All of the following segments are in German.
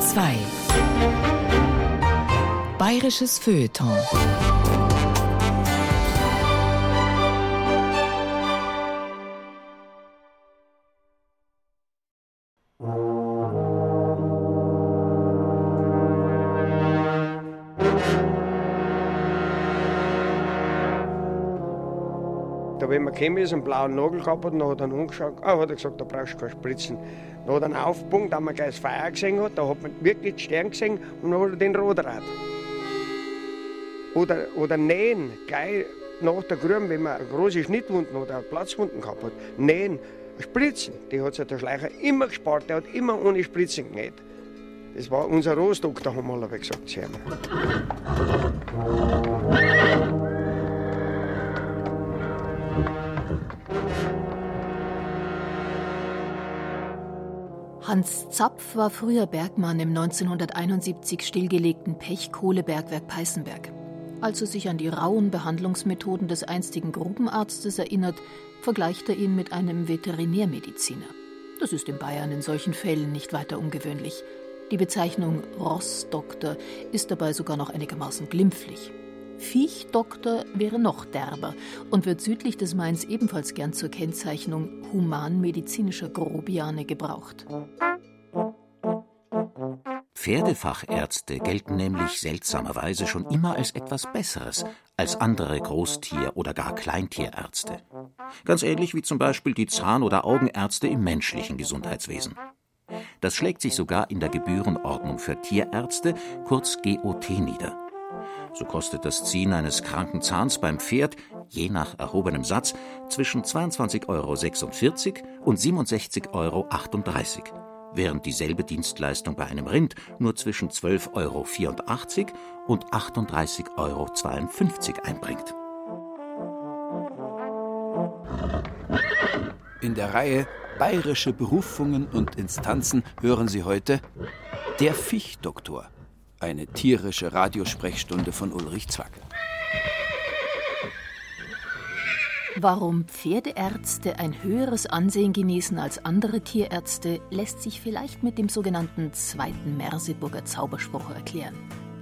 Bayern 2 Bayerisches Feuilleton gekommen ist, einen blauen Nagel gehabt hat, dann hat er ihn angeschaut, ah, hat er gesagt, da brauchst du keine Spritzen. Dann hat er einen aufgepunkt, da man gleich das Feuer gesehen hat, da hat man wirklich die Sterne gesehen und dann hat er den Rodrad. Oder, oder nähen, gleich nach der Grube, wenn man große Schnittwunden oder Platzwunden gehabt hat, nähen, Spritzen, die hat sich der Schleicher immer gespart, der hat immer ohne Spritzen genäht. Das war unser Rostdoktor, haben wir alle gesagt. Hans Zapf war früher Bergmann im 1971 stillgelegten Pechkohlebergwerk Peißenberg. Als er sich an die rauen Behandlungsmethoden des einstigen Grubenarztes erinnert, vergleicht er ihn mit einem Veterinärmediziner. Das ist in Bayern in solchen Fällen nicht weiter ungewöhnlich. Die Bezeichnung Rossdoktor ist dabei sogar noch einigermaßen glimpflich. Viechdoktor wäre noch derber und wird südlich des Mains ebenfalls gern zur Kennzeichnung humanmedizinischer Grobiane gebraucht. Pferdefachärzte gelten nämlich seltsamerweise schon immer als etwas Besseres als andere Großtier- oder gar Kleintierärzte. Ganz ähnlich wie zum Beispiel die Zahn- oder Augenärzte im menschlichen Gesundheitswesen. Das schlägt sich sogar in der Gebührenordnung für Tierärzte, kurz GOT, nieder. So kostet das Ziehen eines kranken Zahns beim Pferd, je nach erhobenem Satz, zwischen 22,46 Euro und 67,38 Euro, während dieselbe Dienstleistung bei einem Rind nur zwischen 12,84 Euro und 38,52 Euro einbringt. In der Reihe Bayerische Berufungen und Instanzen hören Sie heute Der Fichtdoktor eine tierische Radiosprechstunde von Ulrich Zwack. Warum Pferdeärzte ein höheres Ansehen genießen als andere Tierärzte, lässt sich vielleicht mit dem sogenannten zweiten Merseburger Zauberspruch erklären.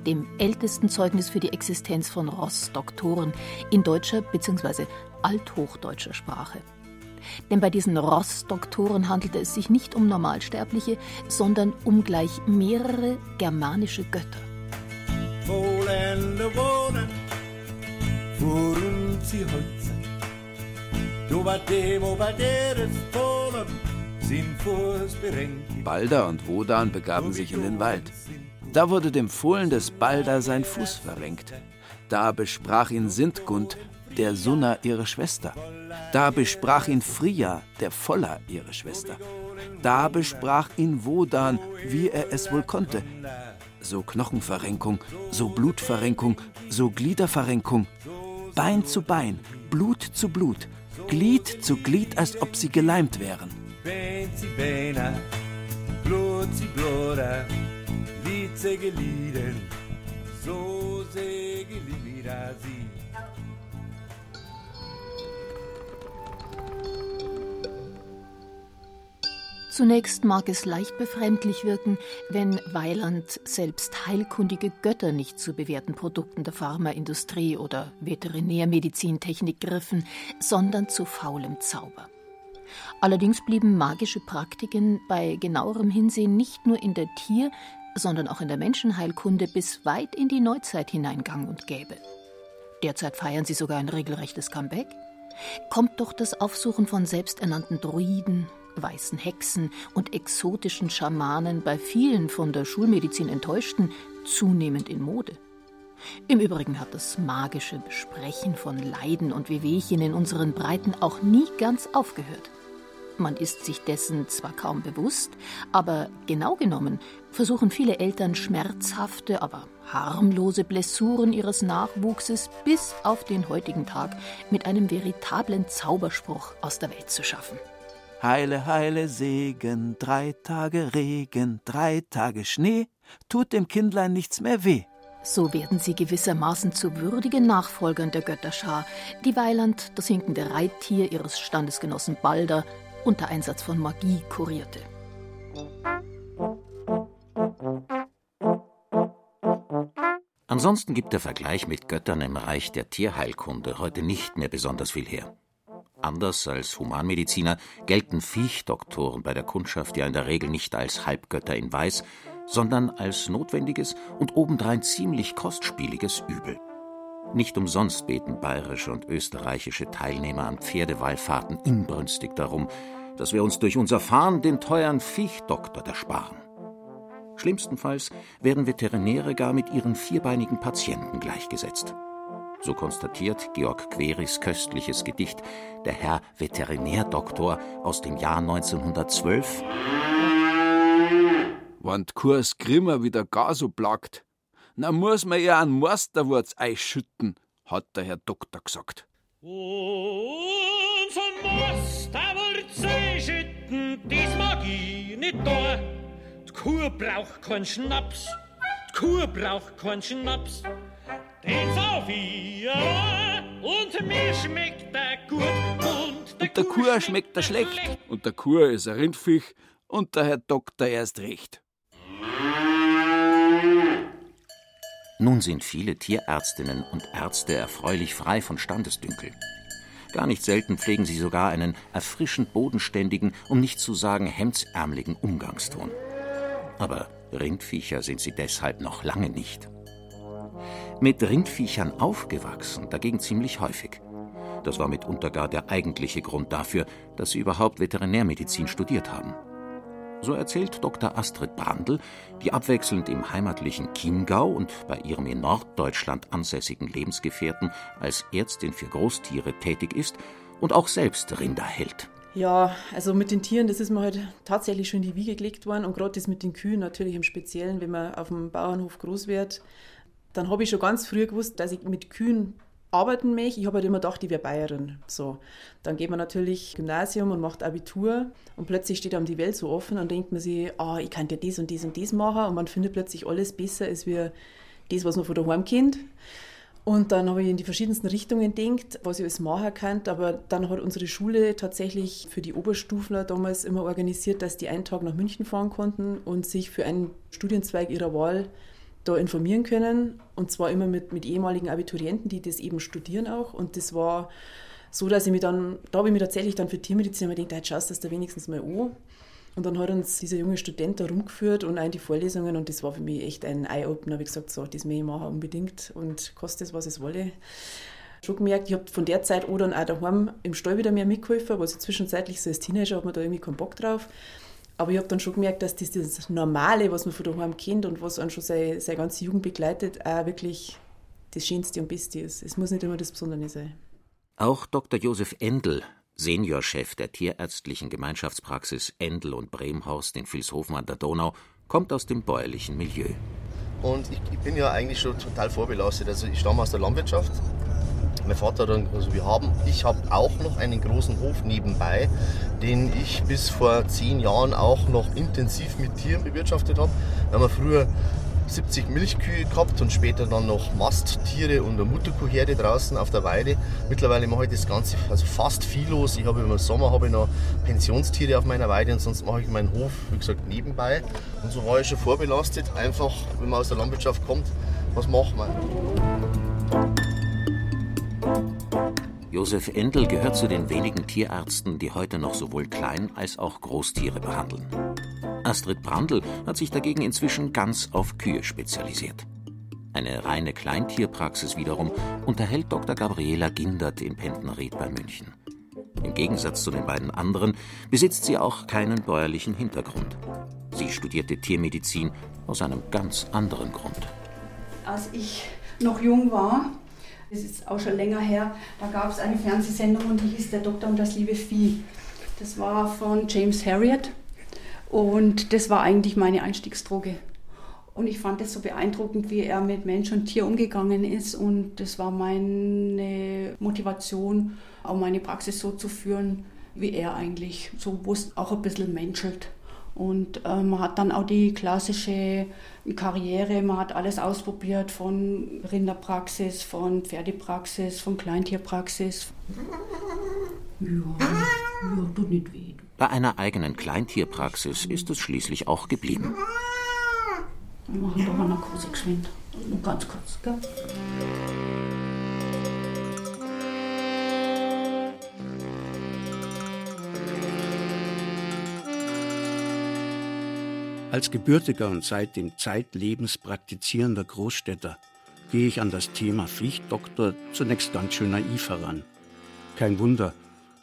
Dem ältesten Zeugnis für die Existenz von Rossdoktoren in deutscher bzw. althochdeutscher Sprache. Denn bei diesen Ross-Doktoren handelte es sich nicht um Normalsterbliche, sondern um gleich mehrere germanische Götter. Balder und Wodan begaben sich in den Wald. Da wurde dem Fohlen des Balder sein Fuß verrenkt. Da besprach ihn Sintgund, der Sunna ihre Schwester. Da besprach ihn Fria, der Voller, ihre Schwester. Da besprach ihn Wodan, wie er es wohl konnte. So Knochenverrenkung, so Blutverrenkung, so Gliederverrenkung. Bein zu Bein, Blut zu Blut, Glied zu Glied, als ob sie geleimt wären. So sehr Glieder sie. Zunächst mag es leicht befremdlich wirken, wenn Weiland selbst heilkundige Götter nicht zu bewährten Produkten der Pharmaindustrie oder Veterinärmedizintechnik griffen, sondern zu faulem Zauber. Allerdings blieben magische Praktiken bei genauerem Hinsehen nicht nur in der Tier-, sondern auch in der Menschenheilkunde bis weit in die Neuzeit hinein gang und gäbe. Derzeit feiern sie sogar ein regelrechtes Comeback. Kommt doch das Aufsuchen von selbsternannten Druiden, weißen Hexen und exotischen Schamanen bei vielen von der Schulmedizin enttäuschten zunehmend in Mode. Im Übrigen hat das magische Besprechen von Leiden und Wehwehchen in unseren Breiten auch nie ganz aufgehört. Man ist sich dessen zwar kaum bewusst, aber genau genommen versuchen viele Eltern schmerzhafte, aber harmlose Blessuren ihres Nachwuchses bis auf den heutigen Tag mit einem veritablen Zauberspruch aus der Welt zu schaffen. Heile, heile Segen, drei Tage Regen, drei Tage Schnee, tut dem Kindlein nichts mehr weh. So werden sie gewissermaßen zu würdigen Nachfolgern der Götterschar, die Weiland, das hinkende Reittier ihres Standesgenossen Balder, unter Einsatz von Magie kurierte. Ansonsten gibt der Vergleich mit Göttern im Reich der Tierheilkunde heute nicht mehr besonders viel her. Anders als Humanmediziner gelten Viechdoktoren bei der Kundschaft ja in der Regel nicht als Halbgötter in Weiß, sondern als notwendiges und obendrein ziemlich kostspieliges Übel. Nicht umsonst beten bayerische und österreichische Teilnehmer an Pferdewallfahrten inbrünstig darum, dass wir uns durch unser Fahren den teuren Viechdoktor ersparen. Schlimmstenfalls werden Veterinäre gar mit ihren vierbeinigen Patienten gleichgesetzt. So konstatiert Georg Queris köstliches Gedicht Der Herr Veterinärdoktor aus dem Jahr 1912. Wenn die Kurs Grimmer wieder gar so plagt, dann muss man ja einen Meisterwurz einschütten, hat der Herr Doktor gesagt. Und so Meisterwurz einschütten, das mag ich nicht da. Die Kuh braucht keinen Schnaps, die Kuh braucht keinen Schnaps. Den sauf ich und mir schmeckt der gut. Und der, Und der Kuh schmeckt er schlecht. Und der Kuh ist ein Rindviech und der Herr Doktor erst recht. Nun sind viele Tierärztinnen und Ärzte erfreulich frei von Standesdünkel. Gar nicht selten pflegen sie sogar einen erfrischend bodenständigen, um nicht zu sagen hemdsärmeligen Umgangston. Aber Rindviecher sind sie deshalb noch lange nicht. Mit Rindviechern aufgewachsen, dagegen ziemlich häufig. Das war mitunter gar der eigentliche Grund dafür, dass sie überhaupt Veterinärmedizin studiert haben. So erzählt Dr. Astrid Brandl, die abwechselnd im heimatlichen Chiemgau und bei ihrem in Norddeutschland ansässigen Lebensgefährten als Ärztin für Großtiere tätig ist und auch selbst Rinder hält. Ja, also mit den Tieren, das ist mir halt tatsächlich schon in die Wiege gelegt worden und gerade das mit den Kühen natürlich im Speziellen, wenn man auf dem Bauernhof groß wird, dann habe ich schon ganz früh gewusst, dass ich mit Kühen arbeiten möchte. Ich habe halt immer gedacht, ich wäre Bayerin. So. Dann geht man natürlich Gymnasium und macht Abitur und plötzlich steht einem die Welt so offen und denkt man sich, ah, ich kann ja das und das und das machen und man findet plötzlich alles besser als wir das, was man von daheim kennt. Und dann habe ich in die verschiedensten Richtungen gedacht, was ich alles machen kann. Aber dann hat unsere Schule tatsächlich für die Oberstufler damals immer organisiert, dass die einen Tag nach München fahren konnten und sich für einen Studienzweig ihrer Wahl da informieren können. Und zwar immer mit, mit ehemaligen Abiturienten, die das eben studieren auch. Und das war so, dass ich mich dann, da habe ich mich tatsächlich dann für Tiermedizin immer gedacht, schaust du das da wenigstens mal an. Und dann hat uns dieser junge Student da rumgeführt und auch die Vorlesungen und das war für mich echt ein Eye-Opener. habe ich gesagt, so, das möchte ich machen unbedingt und kostet es, was es wolle. Schon gemerkt, ich habe von der Zeit an dann auch daheim im Stall wieder mehr mitgeholfen, was ich zwischenzeitlich so als Teenager hat man da irgendwie keinen Bock drauf. Aber ich habe dann schon gemerkt, dass das, das Normale, was man von daheim kennt und was einen schon seine, seine ganze Jugend begleitet, auch wirklich das Schönste und Beste ist. Es muss nicht immer das Besondere sein. Auch Dr. Josef Endel, Seniorchef der tierärztlichen Gemeinschaftspraxis Endel und Bremhorst in Vilshofen an der Donau, kommt aus dem bäuerlichen Milieu. Und ich, ich bin ja eigentlich schon total vorbelastet. Also ich stamme aus der Landwirtschaft. Mein Vater dann, also wir haben, ich habe auch noch einen großen Hof nebenbei, den ich bis vor zehn Jahren auch noch intensiv mit Tieren bewirtschaftet habe. Da haben wir früher 70 Milchkühe gehabt und später dann noch Masttiere und eine Mutterkuhherde draußen auf der Weide. Mittlerweile mache ich das Ganze also fast viellos. Ich habe im Sommer habe ich noch Pensionstiere auf meiner Weide und sonst mache ich meinen Hof, wie gesagt, nebenbei. Und so war ich schon vorbelastet. Einfach, wenn man aus der Landwirtschaft kommt, was macht man? Josef Endel gehört zu den wenigen Tierärzten, die heute noch sowohl Klein- als auch Großtiere behandeln. Astrid Brandl hat sich dagegen inzwischen ganz auf Kühe spezialisiert. Eine reine Kleintierpraxis wiederum unterhält Dr. Gabriela Gindert in Pendenried bei München. Im Gegensatz zu den beiden anderen besitzt sie auch keinen bäuerlichen Hintergrund. Sie studierte Tiermedizin aus einem ganz anderen Grund. Als ich noch jung war, das ist auch schon länger her, da gab es eine Fernsehsendung und die hieß Der Doktor und das liebe Vieh. Das war von James Harriet und das war eigentlich meine Einstiegsdroge. Und ich fand es so beeindruckend, wie er mit Mensch und Tier umgegangen ist. Und das war meine Motivation, auch meine Praxis so zu führen, wie er eigentlich, so wo es auch ein bisschen menschelt. Und äh, man hat dann auch die klassische Karriere, man hat alles ausprobiert, von Rinderpraxis, von Pferdepraxis, von Kleintierpraxis. Ja, ja, tut nicht weh. Bei einer eigenen Kleintierpraxis ist es schließlich auch geblieben. Wir machen doch eine Narkose geschwind. Nur ganz kurz, gell? Als gebürtiger und seitdem zeitlebens praktizierender Großstädter gehe ich an das Thema Pflichtdoktor zunächst ganz schön naiv heran. Kein Wunder,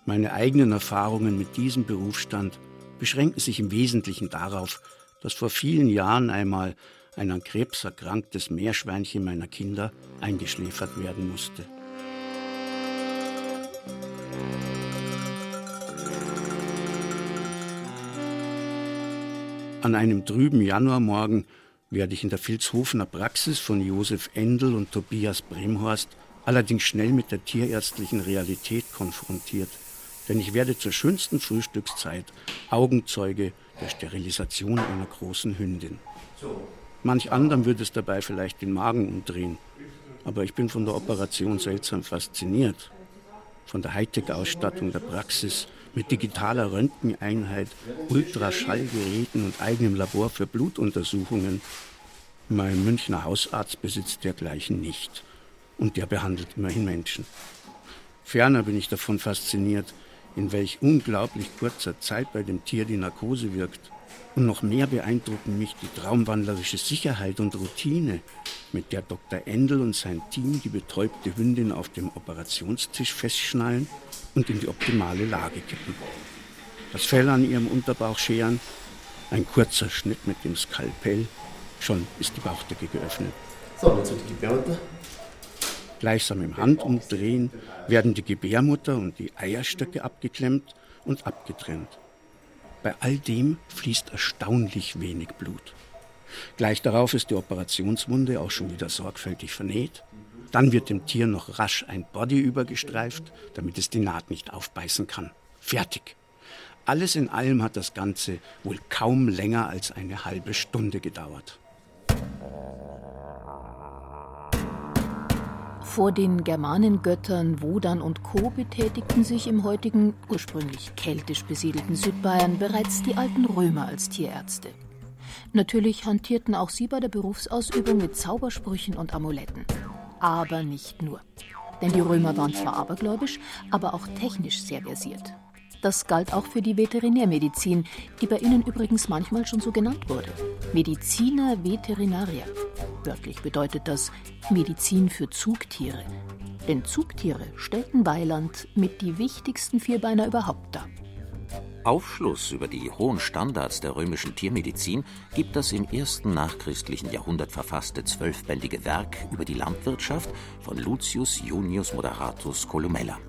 meine eigenen Erfahrungen mit diesem Berufsstand beschränken sich im Wesentlichen darauf, dass vor vielen Jahren einmal ein an Krebs erkranktes Meerschweinchen meiner Kinder eingeschläfert werden musste. An einem trüben Januarmorgen werde ich in der Vilshofener Praxis von Josef Endel und Tobias Bremhorst allerdings schnell mit der tierärztlichen Realität konfrontiert. Denn ich werde zur schönsten Frühstückszeit Augenzeuge der Sterilisation einer großen Hündin. Manch anderem würde es dabei vielleicht den Magen umdrehen. Aber ich bin von der Operation seltsam fasziniert. Von der Hightech-Ausstattung der Praxis, mit digitaler Röntgeneinheit, Ultraschallgeräten und eigenem Labor für Blutuntersuchungen. Mein Münchner Hausarzt besitzt dergleichen nicht. Und der behandelt immerhin Menschen. Ferner bin ich davon fasziniert, in welch unglaublich kurzer Zeit bei dem Tier die Narkose wirkt. Und noch mehr beeindrucken mich die traumwandlerische Sicherheit und Routine, mit der Dr. Endel und sein Team die betäubte Hündin auf dem Operationstisch festschnallen und in die optimale Lage kippen. Das Fell an ihrem Unterbauch scheren, ein kurzer Schnitt mit dem Skalpell, schon ist die Bauchdecke geöffnet. So, jetzt wird die Gebärmutter. Gleichsam im Handumdrehen werden die Gebärmutter und die Eierstöcke abgeklemmt und abgetrennt. Bei all dem fließt erstaunlich wenig Blut. Gleich darauf ist die Operationswunde auch schon wieder sorgfältig vernäht. Dann wird dem Tier noch rasch ein Body übergestreift, damit es die Naht nicht aufbeißen kann. Fertig. Alles in allem hat das Ganze wohl kaum länger als eine halbe Stunde gedauert. Vor den Germanengöttern Wodan und Co. betätigten sich im heutigen, ursprünglich keltisch besiedelten Südbayern bereits die alten Römer als Tierärzte. Natürlich hantierten auch sie bei der Berufsausübung mit Zaubersprüchen und Amuletten. Aber nicht nur. Denn die Römer waren zwar abergläubisch, aber auch technisch sehr versiert. Das galt auch für die Veterinärmedizin, die bei ihnen übrigens manchmal schon so genannt wurde. Medicina Veterinaria. Wörtlich bedeutet das Medizin für Zugtiere. Denn Zugtiere stellten Weiland mit die wichtigsten Vierbeiner überhaupt dar. Aufschluss über die hohen Standards der römischen Tiermedizin gibt das im ersten nachchristlichen Jahrhundert verfasste zwölfbändige Werk über die Landwirtschaft von Lucius Junius Moderatus Columella.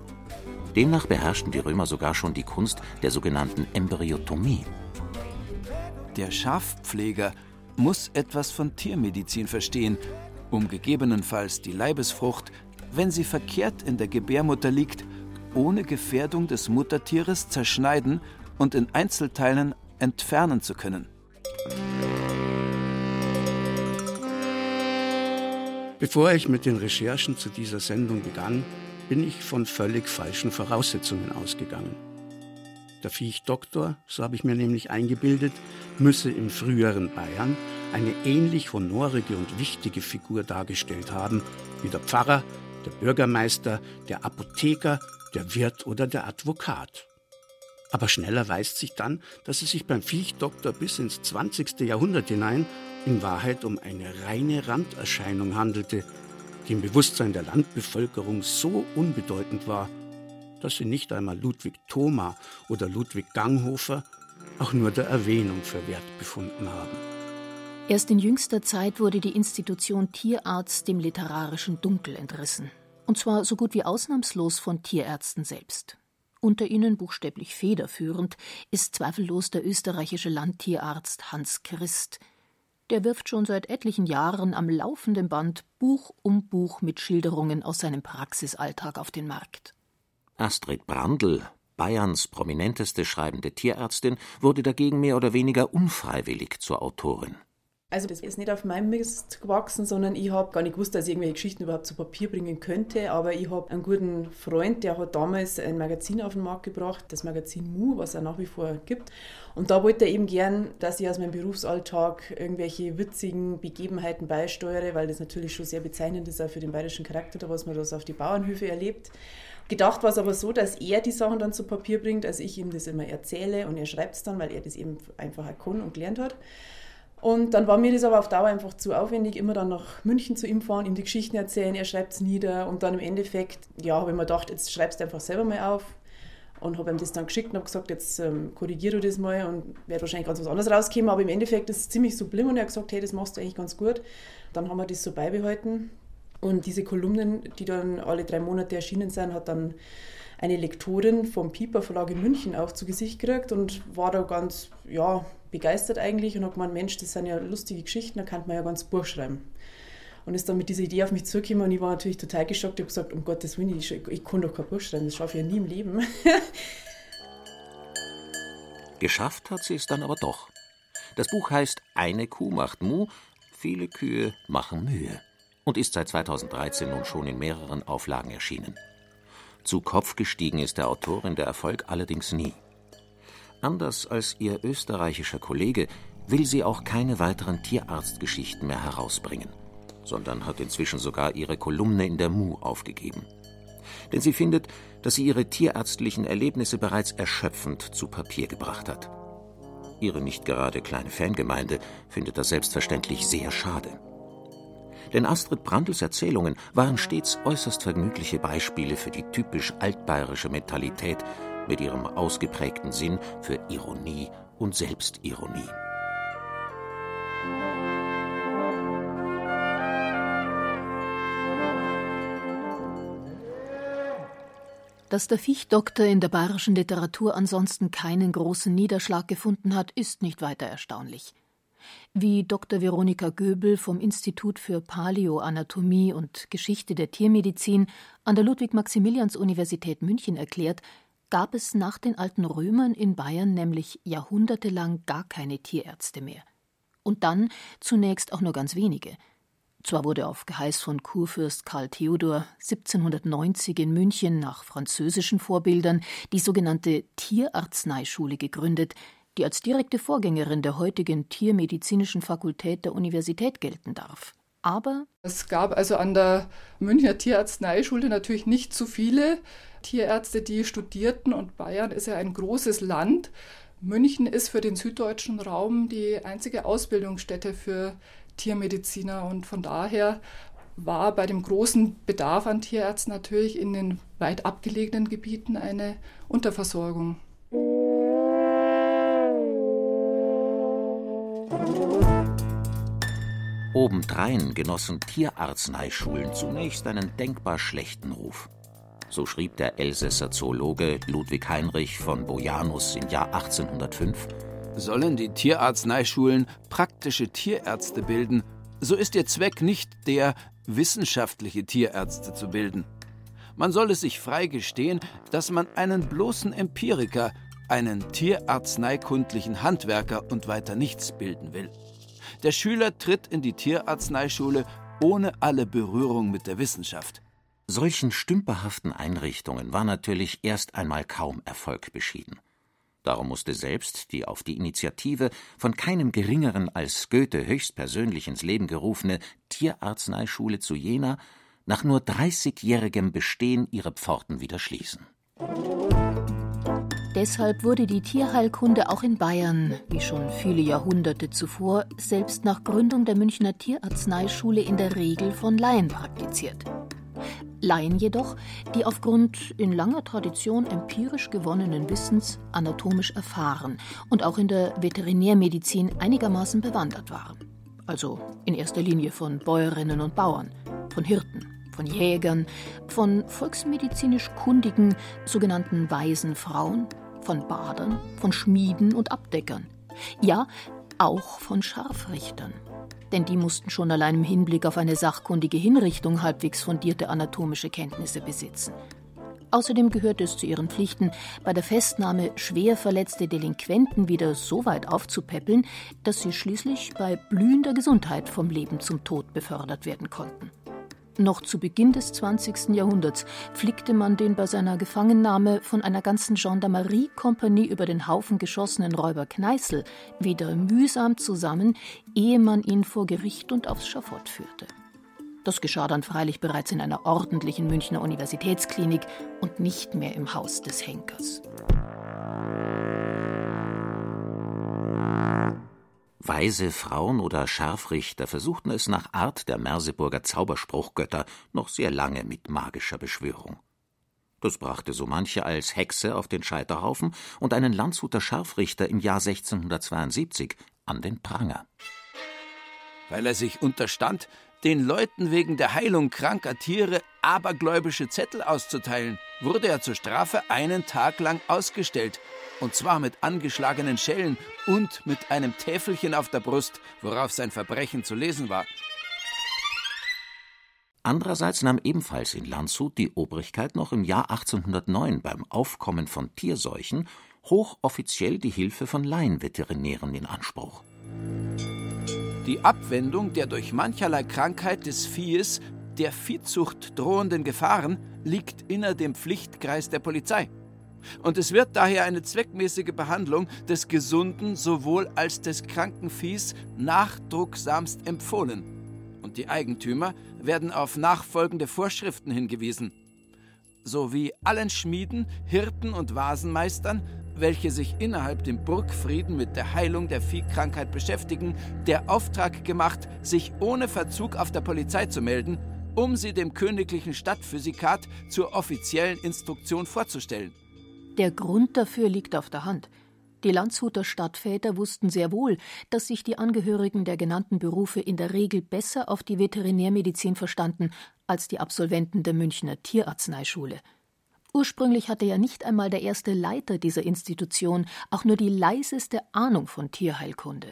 Demnach beherrschten die Römer sogar schon die Kunst der sogenannten Embryotomie. Der Schafpfleger muss etwas von Tiermedizin verstehen, um gegebenenfalls die Leibesfrucht, wenn sie verkehrt in der Gebärmutter liegt, ohne Gefährdung des Muttertieres zerschneiden und in Einzelteilen entfernen zu können. Bevor ich mit den Recherchen zu dieser Sendung begann, bin ich von völlig falschen Voraussetzungen ausgegangen. Der Viechdoktor, so habe ich mir nämlich eingebildet, müsse im früheren Bayern eine ähnlich honorige und wichtige Figur dargestellt haben wie der Pfarrer, der Bürgermeister, der Apotheker, der Wirt oder der Advokat. Aber schneller weist sich dann, dass es sich beim Viechdoktor bis ins 20. Jahrhundert hinein in Wahrheit um eine reine Randerscheinung handelte, die im Bewusstsein der Landbevölkerung so unbedeutend war, dass sie nicht einmal Ludwig Thoma oder Ludwig Ganghofer auch nur der Erwähnung für wert befunden haben. Erst in jüngster Zeit wurde die Institution Tierarzt dem literarischen Dunkel entrissen. Und zwar so gut wie ausnahmslos von Tierärzten selbst. Unter ihnen buchstäblich federführend ist zweifellos der österreichische Landtierarzt Hans Christ, der wirft schon seit etlichen Jahren am laufenden Band Buch um Buch mit Schilderungen aus seinem Praxisalltag auf den Markt. Astrid Brandl, Bayerns prominenteste schreibende Tierärztin, wurde dagegen mehr oder weniger unfreiwillig zur Autorin. Also das ist nicht auf meinem Mist gewachsen, sondern ich habe gar nicht gewusst, dass ich irgendwelche Geschichten überhaupt zu Papier bringen könnte. Aber ich habe einen guten Freund, der hat damals ein Magazin auf den Markt gebracht, das Magazin Mu, was er nach wie vor gibt. Und da wollte er eben gern, dass ich aus meinem Berufsalltag irgendwelche witzigen Begebenheiten beisteuere, weil das natürlich schon sehr bezeichnend ist auch für den bayerischen Charakter, da was man das auf die Bauernhöfe erlebt. Gedacht war es aber so, dass er die Sachen dann zu Papier bringt, als ich ihm das immer erzähle und er schreibt es dann, weil er das eben einfach kann und gelernt hat. Und dann war mir das aber auf Dauer einfach zu aufwendig, immer dann nach München zu ihm fahren, ihm die Geschichten erzählen, er schreibt es nieder. Und dann im Endeffekt, ja, habe ich mir gedacht, jetzt schreibst du einfach selber mal auf. Und habe ihm das dann geschickt und habe gesagt, jetzt ähm, korrigiere du das mal und werde wahrscheinlich ganz was anderes rauskommen, aber im Endeffekt ist es ziemlich sublime und er hat gesagt, hey, das machst du eigentlich ganz gut. Dann haben wir das so beibehalten. Und diese Kolumnen, die dann alle drei Monate erschienen sind, hat dann eine Lektorin vom Piper Verlag in München auch zu Gesicht gekriegt und war da ganz, ja, begeistert eigentlich und hat gemeint, Mensch, das sind ja lustige Geschichten, da kann man ja ganz Buch schreiben. Und ist dann mit dieser Idee auf mich zurückgekommen und ich war natürlich total geschockt. Ich habe gesagt, um Gottes Willen, ich, ich kann doch kein Buch schreiben, das schaffe ich ja nie im Leben. Geschafft hat sie es dann aber doch. Das Buch heißt Eine Kuh macht Mu, viele Kühe machen Mühe und ist seit 2013 nun schon in mehreren Auflagen erschienen. Zu Kopf gestiegen ist der Autorin der Erfolg allerdings nie. Anders als ihr österreichischer Kollege will sie auch keine weiteren Tierarztgeschichten mehr herausbringen, sondern hat inzwischen sogar ihre Kolumne in der Mu aufgegeben. Denn sie findet, dass sie ihre tierärztlichen Erlebnisse bereits erschöpfend zu Papier gebracht hat. Ihre nicht gerade kleine Fangemeinde findet das selbstverständlich sehr schade. Denn Astrid Brandls Erzählungen waren stets äußerst vergnügliche Beispiele für die typisch altbayerische Mentalität mit ihrem ausgeprägten Sinn für Ironie und Selbstironie. Dass der Fichtdoktor in der bayerischen Literatur ansonsten keinen großen Niederschlag gefunden hat, ist nicht weiter erstaunlich. Wie Dr. Veronika Göbel vom Institut für Paläoanatomie und Geschichte der Tiermedizin an der Ludwig-Maximilians-Universität München erklärt, gab es nach den alten Römern in Bayern nämlich jahrhundertelang gar keine Tierärzte mehr. Und dann zunächst auch nur ganz wenige. Zwar wurde auf Geheiß von Kurfürst Karl Theodor 1790 in München nach französischen Vorbildern die sogenannte Tierarzneischule gegründet, die als direkte Vorgängerin der heutigen tiermedizinischen Fakultät der Universität gelten darf. Aber es gab also an der Münchner Tierarzneischule natürlich nicht zu viele Tierärzte, die studierten und Bayern ist ja ein großes Land. München ist für den süddeutschen Raum die einzige Ausbildungsstätte für Tiermediziner und von daher war bei dem großen Bedarf an Tierärzten natürlich in den weit abgelegenen Gebieten eine Unterversorgung. Obendrein genossen Tierarzneischulen zunächst einen denkbar schlechten Ruf. So schrieb der Elsässer Zoologe Ludwig Heinrich von Bojanus im Jahr 1805. Sollen die Tierarzneischulen praktische Tierärzte bilden, so ist ihr Zweck nicht der, wissenschaftliche Tierärzte zu bilden. Man soll es sich freigestehen, dass man einen bloßen Empiriker, einen tierarzneikundlichen Handwerker und weiter nichts bilden will. Der Schüler tritt in die Tierarzneischule ohne alle Berührung mit der Wissenschaft. Solchen stümperhaften Einrichtungen war natürlich erst einmal kaum Erfolg beschieden. Darum musste selbst die auf die Initiative von keinem geringeren als Goethe höchstpersönlich ins Leben gerufene Tierarzneischule zu Jena nach nur 30-jährigem Bestehen ihre Pforten wieder schließen. Deshalb wurde die Tierheilkunde auch in Bayern, wie schon viele Jahrhunderte zuvor, selbst nach Gründung der Münchner Tierarzneischule in der Regel von Laien praktiziert. Laien jedoch, die aufgrund in langer Tradition empirisch gewonnenen Wissens anatomisch erfahren und auch in der Veterinärmedizin einigermaßen bewandert waren. Also in erster Linie von Bäuerinnen und Bauern, von Hirten, von Jägern, von volksmedizinisch kundigen sogenannten weisen Frauen, von Badern, von Schmieden und Abdeckern. Ja, auch von Scharfrichtern denn die mussten schon allein im Hinblick auf eine sachkundige Hinrichtung halbwegs fundierte anatomische Kenntnisse besitzen. Außerdem gehört es zu ihren Pflichten, bei der Festnahme schwer verletzte Delinquenten wieder so weit aufzupäppeln, dass sie schließlich bei blühender Gesundheit vom Leben zum Tod befördert werden konnten. Noch zu Beginn des 20. Jahrhunderts flickte man den bei seiner Gefangennahme von einer ganzen Gendarmeriekompanie über den Haufen geschossenen Räuber Kneißl wieder mühsam zusammen, ehe man ihn vor Gericht und aufs Schafott führte. Das geschah dann freilich bereits in einer ordentlichen Münchner Universitätsklinik und nicht mehr im Haus des Henkers. Weise Frauen oder Scharfrichter versuchten es nach Art der Merseburger Zauberspruchgötter noch sehr lange mit magischer Beschwörung. Das brachte so manche als Hexe auf den Scheiterhaufen und einen Landshuter Scharfrichter im Jahr 1672 an den Pranger. Weil er sich unterstand, den Leuten wegen der Heilung kranker Tiere abergläubische Zettel auszuteilen, wurde er zur Strafe einen Tag lang ausgestellt und zwar mit angeschlagenen Schellen und mit einem Täfelchen auf der Brust, worauf sein Verbrechen zu lesen war. Andererseits nahm ebenfalls in Landshut die Obrigkeit noch im Jahr 1809 beim Aufkommen von Tierseuchen hochoffiziell die Hilfe von Laienveterinären in Anspruch. Die Abwendung der durch mancherlei Krankheit des Viehes der Viehzucht drohenden Gefahren liegt inner dem Pflichtkreis der Polizei und es wird daher eine zweckmäßige Behandlung des gesunden sowohl als des kranken Viehs nachdrucksamst empfohlen. Und die Eigentümer werden auf nachfolgende Vorschriften hingewiesen. Sowie allen Schmieden, Hirten und Vasenmeistern, welche sich innerhalb dem Burgfrieden mit der Heilung der Viehkrankheit beschäftigen, der Auftrag gemacht, sich ohne Verzug auf der Polizei zu melden, um sie dem königlichen Stadtphysikat zur offiziellen Instruktion vorzustellen. Der Grund dafür liegt auf der Hand. Die Landshuter Stadtväter wussten sehr wohl, dass sich die Angehörigen der genannten Berufe in der Regel besser auf die Veterinärmedizin verstanden als die Absolventen der Münchner Tierarzneischule. Ursprünglich hatte ja nicht einmal der erste Leiter dieser Institution auch nur die leiseste Ahnung von Tierheilkunde.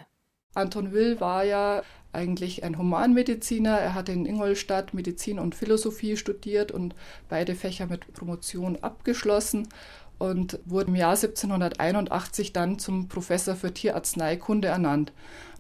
Anton Will war ja eigentlich ein Humanmediziner. Er hat in Ingolstadt Medizin und Philosophie studiert und beide Fächer mit Promotion abgeschlossen und wurde im Jahr 1781 dann zum Professor für Tierarzneikunde ernannt.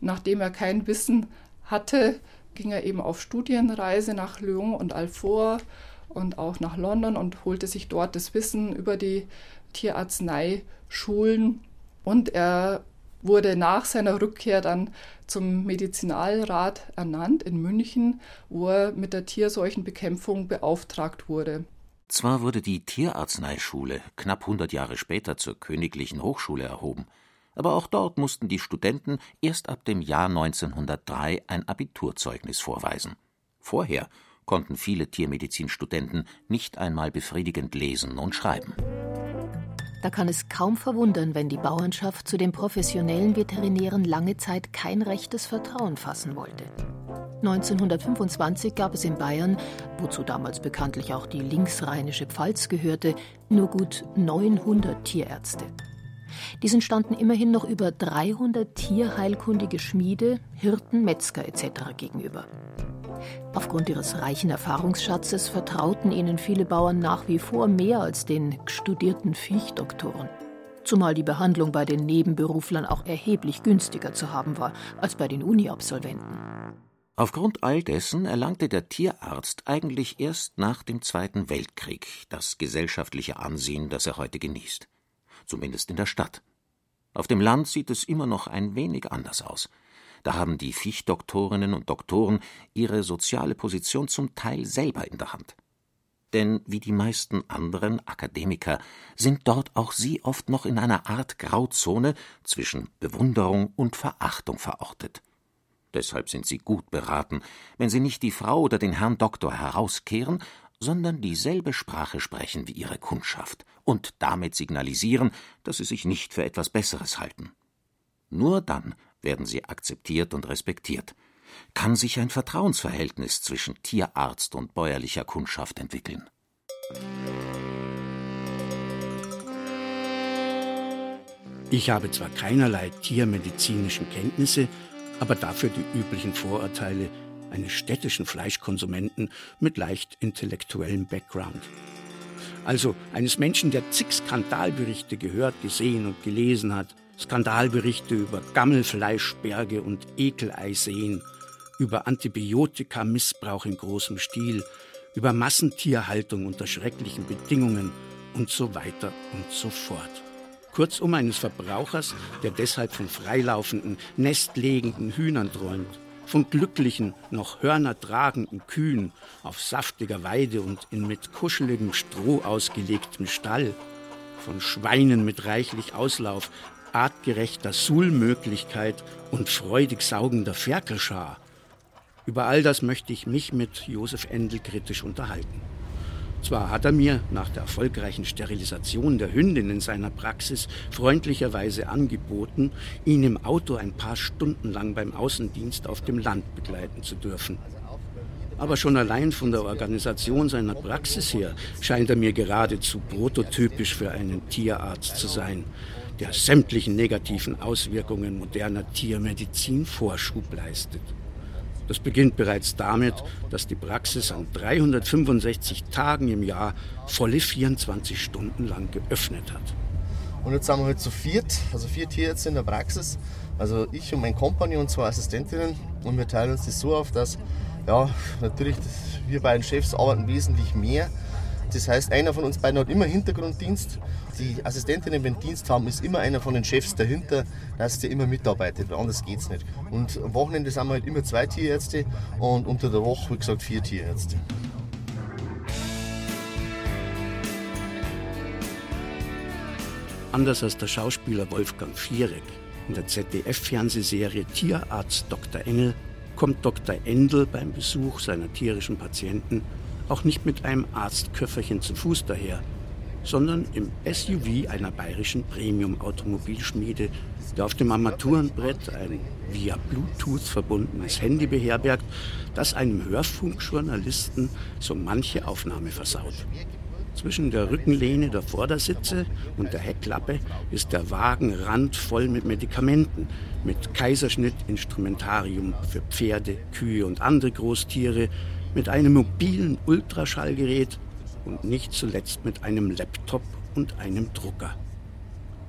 Nachdem er kein Wissen hatte, ging er eben auf Studienreise nach Lyon und Alfort und auch nach London und holte sich dort das Wissen über die Tierarzneischulen. Und er wurde nach seiner Rückkehr dann zum Medizinalrat ernannt in München, wo er mit der Tierseuchenbekämpfung beauftragt wurde. Zwar wurde die Tierarzneischule knapp hundert Jahre später zur Königlichen Hochschule erhoben, aber auch dort mussten die Studenten erst ab dem Jahr 1903 ein Abiturzeugnis vorweisen. Vorher konnten viele Tiermedizinstudenten nicht einmal befriedigend lesen und schreiben. Da kann es kaum verwundern, wenn die Bauernschaft zu den professionellen Veterinären lange Zeit kein rechtes Vertrauen fassen wollte. 1925 gab es in Bayern, wozu damals bekanntlich auch die linksrheinische Pfalz gehörte, nur gut 900 Tierärzte. Diesen standen immerhin noch über 300 tierheilkundige Schmiede, Hirten, Metzger etc. gegenüber. Aufgrund ihres reichen Erfahrungsschatzes vertrauten ihnen viele Bauern nach wie vor mehr als den studierten Viechdoktoren. Zumal die Behandlung bei den Nebenberuflern auch erheblich günstiger zu haben war als bei den Uni-Absolventen. Aufgrund all dessen erlangte der Tierarzt eigentlich erst nach dem Zweiten Weltkrieg das gesellschaftliche Ansehen, das er heute genießt. Zumindest in der Stadt. Auf dem Land sieht es immer noch ein wenig anders aus. Da haben die Fichtdoktorinnen und Doktoren ihre soziale Position zum Teil selber in der Hand. Denn wie die meisten anderen Akademiker sind dort auch sie oft noch in einer Art Grauzone zwischen Bewunderung und Verachtung verortet. Deshalb sind Sie gut beraten, wenn Sie nicht die Frau oder den Herrn Doktor herauskehren, sondern dieselbe Sprache sprechen wie Ihre Kundschaft und damit signalisieren, dass Sie sich nicht für etwas Besseres halten. Nur dann werden Sie akzeptiert und respektiert. Kann sich ein Vertrauensverhältnis zwischen Tierarzt und bäuerlicher Kundschaft entwickeln. Ich habe zwar keinerlei tiermedizinischen Kenntnisse, aber dafür die üblichen Vorurteile eines städtischen Fleischkonsumenten mit leicht intellektuellem Background. Also eines Menschen, der zig Skandalberichte gehört, gesehen und gelesen hat. Skandalberichte über Gammelfleischberge und Ekeleiseen, über Antibiotikamissbrauch in großem Stil, über Massentierhaltung unter schrecklichen Bedingungen und so weiter und so fort. Kurzum eines Verbrauchers, der deshalb von freilaufenden, nestlegenden Hühnern träumt von glücklichen, noch Hörner tragenden Kühen auf saftiger Weide und in mit kuscheligem Stroh ausgelegtem Stall, von Schweinen mit reichlich Auslauf, artgerechter Suhlmöglichkeit und freudig saugender Ferkelschar. Über all das möchte ich mich mit Josef Endel kritisch unterhalten. Zwar hat er mir nach der erfolgreichen Sterilisation der Hündin in seiner Praxis freundlicherweise angeboten, ihn im Auto ein paar Stunden lang beim Außendienst auf dem Land begleiten zu dürfen. Aber schon allein von der Organisation seiner Praxis her scheint er mir geradezu prototypisch für einen Tierarzt zu sein, der sämtlichen negativen Auswirkungen moderner Tiermedizin Vorschub leistet. Das beginnt bereits damit, dass die Praxis an 365 Tagen im Jahr volle 24 Stunden lang geöffnet hat. Und jetzt sind wir halt zu viert, also vier Tierärzte in der Praxis. Also ich und mein Kompagnon und zwei Assistentinnen. Und wir teilen uns das so auf, dass ja, natürlich wir beiden Chefs arbeiten wesentlich mehr das heißt, einer von uns beiden hat immer Hintergrunddienst. Die Assistentinnen, wenn Dienst haben, ist immer einer von den Chefs dahinter, dass der immer mitarbeitet, anders geht es nicht. Und am Wochenende sind wir halt immer zwei Tierärzte und unter der Woche, wie gesagt, vier Tierärzte. Anders als der Schauspieler Wolfgang Viereck in der ZDF-Fernsehserie Tierarzt Dr. Engel kommt Dr. Endel beim Besuch seiner tierischen Patienten auch nicht mit einem Arztköfferchen zu Fuß daher, sondern im SUV einer bayerischen Premium-Automobilschmiede, der auf dem Armaturenbrett ein via Bluetooth verbundenes Handy beherbergt, das einem Hörfunkjournalisten so manche Aufnahme versaut. Zwischen der Rückenlehne der Vordersitze und der Heckklappe ist der Wagen randvoll mit Medikamenten, mit Kaiserschnittinstrumentarium für Pferde, Kühe und andere Großtiere, mit einem mobilen Ultraschallgerät und nicht zuletzt mit einem Laptop und einem Drucker.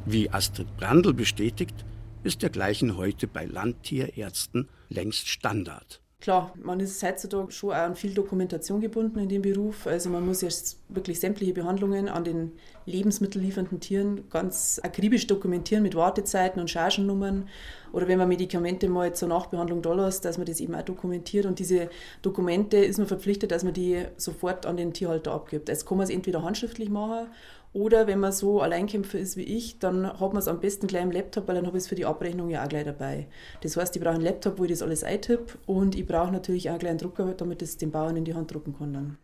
Wie Astrid Brandl bestätigt, ist dergleichen heute bei Landtierärzten längst Standard. Klar, man ist heutzutage schon an viel Dokumentation gebunden in dem Beruf. Also man muss jetzt wirklich sämtliche Behandlungen an den lebensmittelliefernden Tieren ganz akribisch dokumentieren mit Wartezeiten und Chargennummern. Oder wenn man Medikamente mal zur Nachbehandlung da lässt, dass man das eben auch dokumentiert. Und diese Dokumente ist man verpflichtet, dass man die sofort an den Tierhalter abgibt. Jetzt kann man es entweder handschriftlich machen oder wenn man so Alleinkämpfer ist wie ich, dann hat man es am besten gleich im Laptop, weil dann habe ich es für die Abrechnung ja auch gleich dabei. Das heißt, ich brauche einen Laptop, wo ich das alles eintippe und ich brauche natürlich auch gleich einen Drucker, damit ich es den Bauern in die Hand drucken kann dann.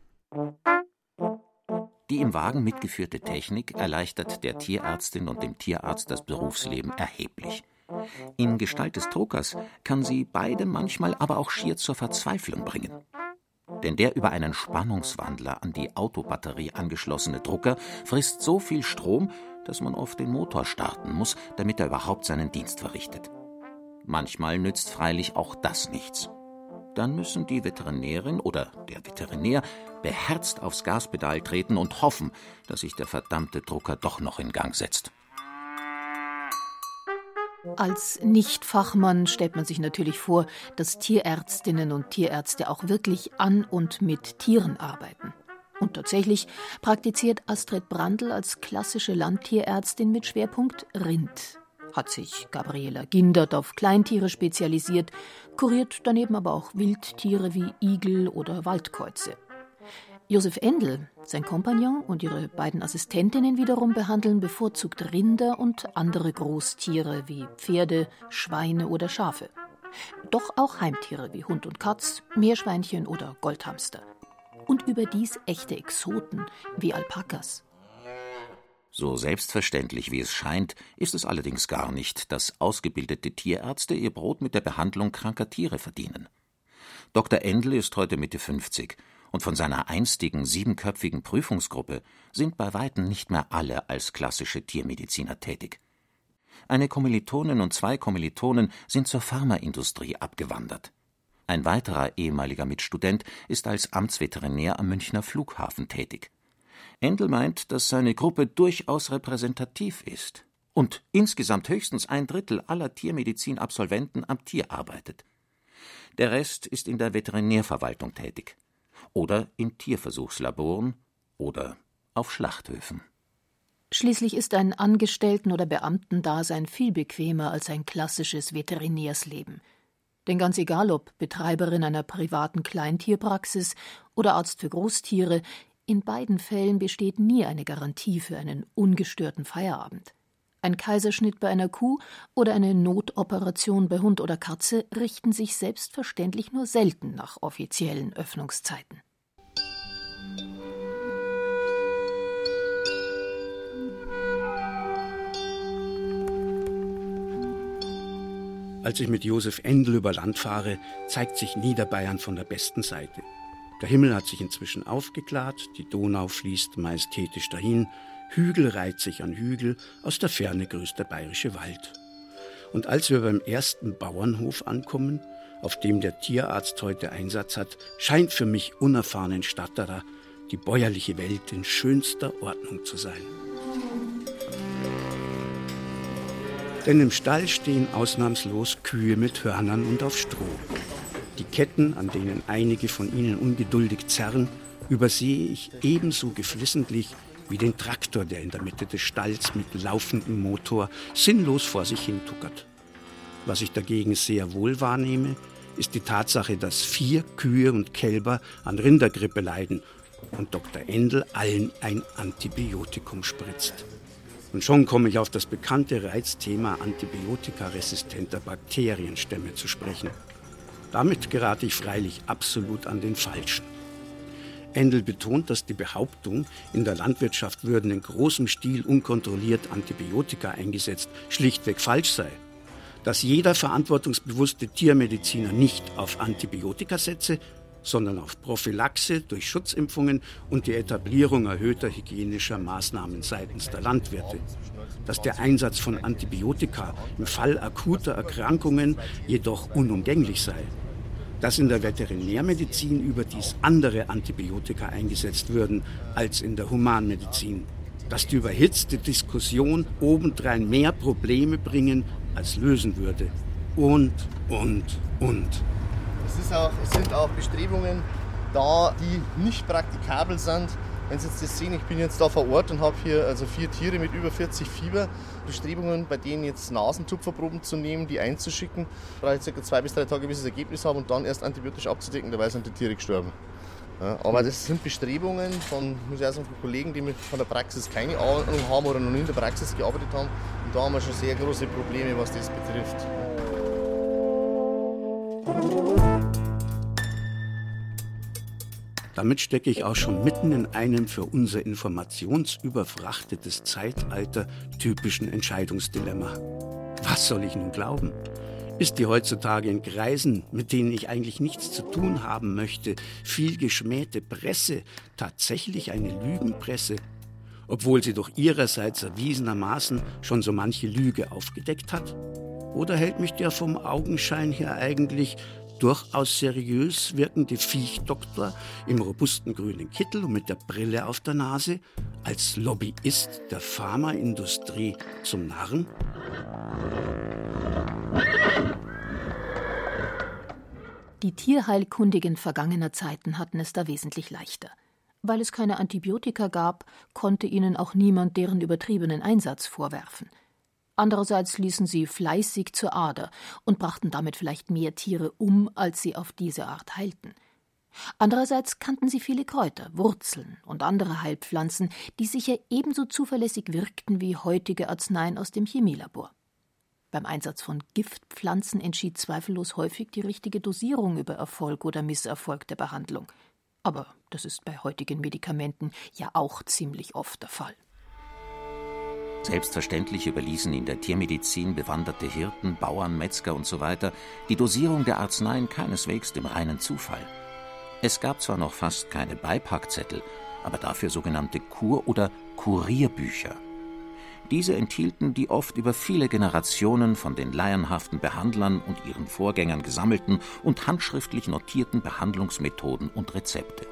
Die im Wagen mitgeführte Technik erleichtert der Tierärztin und dem Tierarzt das Berufsleben erheblich. In Gestalt des Druckers kann sie beide manchmal aber auch schier zur Verzweiflung bringen denn der über einen Spannungswandler an die Autobatterie angeschlossene Drucker frisst so viel Strom, dass man oft den Motor starten muss, damit er überhaupt seinen Dienst verrichtet. Manchmal nützt freilich auch das nichts. Dann müssen die Veterinärin oder der Veterinär beherzt aufs Gaspedal treten und hoffen, dass sich der verdammte Drucker doch noch in Gang setzt. Als Nichtfachmann stellt man sich natürlich vor, dass Tierärztinnen und Tierärzte auch wirklich an und mit Tieren arbeiten. Und tatsächlich praktiziert Astrid Brandl als klassische Landtierärztin mit Schwerpunkt Rind. Hat sich Gabriela Gindert auf Kleintiere spezialisiert, kuriert daneben aber auch Wildtiere wie Igel oder Waldkäuze. Josef Endel, sein Kompagnon und ihre beiden Assistentinnen wiederum behandeln bevorzugt Rinder und andere Großtiere wie Pferde, Schweine oder Schafe. Doch auch Heimtiere wie Hund und Katz, Meerschweinchen oder Goldhamster. Und überdies echte Exoten wie Alpakas. So selbstverständlich wie es scheint, ist es allerdings gar nicht, dass ausgebildete Tierärzte ihr Brot mit der Behandlung kranker Tiere verdienen. Dr. Endel ist heute Mitte 50 und von seiner einstigen siebenköpfigen Prüfungsgruppe sind bei weitem nicht mehr alle als klassische Tiermediziner tätig. Eine Kommilitonin und zwei Kommilitonen sind zur Pharmaindustrie abgewandert. Ein weiterer ehemaliger Mitstudent ist als Amtsveterinär am Münchner Flughafen tätig. Endel meint, dass seine Gruppe durchaus repräsentativ ist und insgesamt höchstens ein Drittel aller Tiermedizin-Absolventen am Tier arbeitet. Der Rest ist in der Veterinärverwaltung tätig oder in Tierversuchslaboren oder auf Schlachthöfen. Schließlich ist ein Angestellten- oder Beamtendasein viel bequemer als ein klassisches Veterinärsleben. Denn ganz egal ob Betreiberin einer privaten Kleintierpraxis oder Arzt für Großtiere, in beiden Fällen besteht nie eine Garantie für einen ungestörten Feierabend. Ein Kaiserschnitt bei einer Kuh oder eine Notoperation bei Hund oder Katze richten sich selbstverständlich nur selten nach offiziellen Öffnungszeiten. Als ich mit Josef Endel über Land fahre, zeigt sich Niederbayern von der besten Seite. Der Himmel hat sich inzwischen aufgeklärt, die Donau fließt majestätisch dahin, Hügel reiht sich an Hügel, aus der Ferne grüßt der bayerische Wald. Und als wir beim ersten Bauernhof ankommen, auf dem der Tierarzt heute Einsatz hat, scheint für mich unerfahrenen Statterer die bäuerliche Welt in schönster Ordnung zu sein. Denn im Stall stehen ausnahmslos Kühe mit Hörnern und auf Stroh. Die Ketten, an denen einige von ihnen ungeduldig zerren, übersehe ich ebenso geflissentlich wie den Traktor, der in der Mitte des Stalls mit laufendem Motor sinnlos vor sich hin tuckert. Was ich dagegen sehr wohl wahrnehme, ist die Tatsache, dass vier Kühe und Kälber an Rindergrippe leiden und Dr. Endel allen ein Antibiotikum spritzt. Und schon komme ich auf das bekannte Reizthema antibiotikaresistenter Bakterienstämme zu sprechen. Damit gerate ich freilich absolut an den Falschen. Endel betont, dass die Behauptung, in der Landwirtschaft würden in großem Stil unkontrolliert Antibiotika eingesetzt, schlichtweg falsch sei. Dass jeder verantwortungsbewusste Tiermediziner nicht auf Antibiotika setze, sondern auf Prophylaxe durch Schutzimpfungen und die Etablierung erhöhter hygienischer Maßnahmen seitens der Landwirte. Dass der Einsatz von Antibiotika im Fall akuter Erkrankungen jedoch unumgänglich sei. Dass in der Veterinärmedizin überdies andere Antibiotika eingesetzt würden als in der Humanmedizin. Dass die überhitzte Diskussion obendrein mehr Probleme bringen als lösen würde. Und, und, und. Es, ist auch, es sind auch Bestrebungen da, die nicht praktikabel sind. Wenn Sie jetzt das sehen, ich bin jetzt da vor Ort und habe hier also vier Tiere mit über 40 Fieber. Bestrebungen, bei denen jetzt Nasentupferproben zu nehmen, die einzuschicken, brauche ich circa zwei bis drei Tage, bis ich das Ergebnis habe und dann erst antibiotisch abzudecken, dabei sind die Tiere gestorben. Ja, aber das sind Bestrebungen von, muss ich sagen, von Kollegen, die von der Praxis keine Ahnung haben oder noch nie in der Praxis gearbeitet haben. Und da haben wir schon sehr große Probleme, was das betrifft. Damit stecke ich auch schon mitten in einem für unser informationsüberfrachtetes Zeitalter typischen Entscheidungsdilemma. Was soll ich nun glauben? Ist die heutzutage in Kreisen, mit denen ich eigentlich nichts zu tun haben möchte, viel geschmähte Presse tatsächlich eine Lügenpresse, obwohl sie doch ihrerseits erwiesenermaßen schon so manche Lüge aufgedeckt hat? Oder hält mich der vom Augenschein her eigentlich durchaus seriös wirkende Viechdoktor im robusten grünen Kittel und mit der Brille auf der Nase als Lobbyist der Pharmaindustrie zum Narren? Die Tierheilkundigen vergangener Zeiten hatten es da wesentlich leichter. Weil es keine Antibiotika gab, konnte ihnen auch niemand deren übertriebenen Einsatz vorwerfen. Andererseits ließen sie fleißig zur Ader und brachten damit vielleicht mehr Tiere um, als sie auf diese Art heilten. Andererseits kannten sie viele Kräuter, Wurzeln und andere Heilpflanzen, die sicher ebenso zuverlässig wirkten wie heutige Arzneien aus dem Chemielabor. Beim Einsatz von Giftpflanzen entschied zweifellos häufig die richtige Dosierung über Erfolg oder Misserfolg der Behandlung. Aber das ist bei heutigen Medikamenten ja auch ziemlich oft der Fall. Selbstverständlich überließen in der Tiermedizin bewanderte Hirten, Bauern, Metzger usw. So die Dosierung der Arzneien keineswegs dem reinen Zufall. Es gab zwar noch fast keine Beipackzettel, aber dafür sogenannte Kur- oder Kurierbücher. Diese enthielten die oft über viele Generationen von den laienhaften Behandlern und ihren Vorgängern gesammelten und handschriftlich notierten Behandlungsmethoden und Rezepte.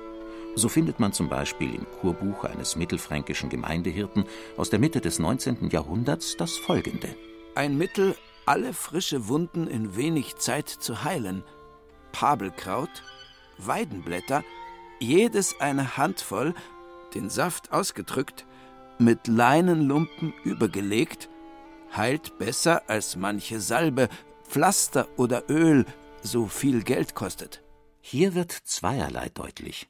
So findet man zum Beispiel im Kurbuch eines mittelfränkischen Gemeindehirten aus der Mitte des 19. Jahrhunderts das folgende: Ein Mittel, alle frische Wunden in wenig Zeit zu heilen. Pabelkraut, Weidenblätter, jedes eine Handvoll, den Saft ausgedrückt, mit Leinenlumpen übergelegt, heilt besser als manche Salbe, Pflaster oder Öl, so viel Geld kostet. Hier wird zweierlei deutlich.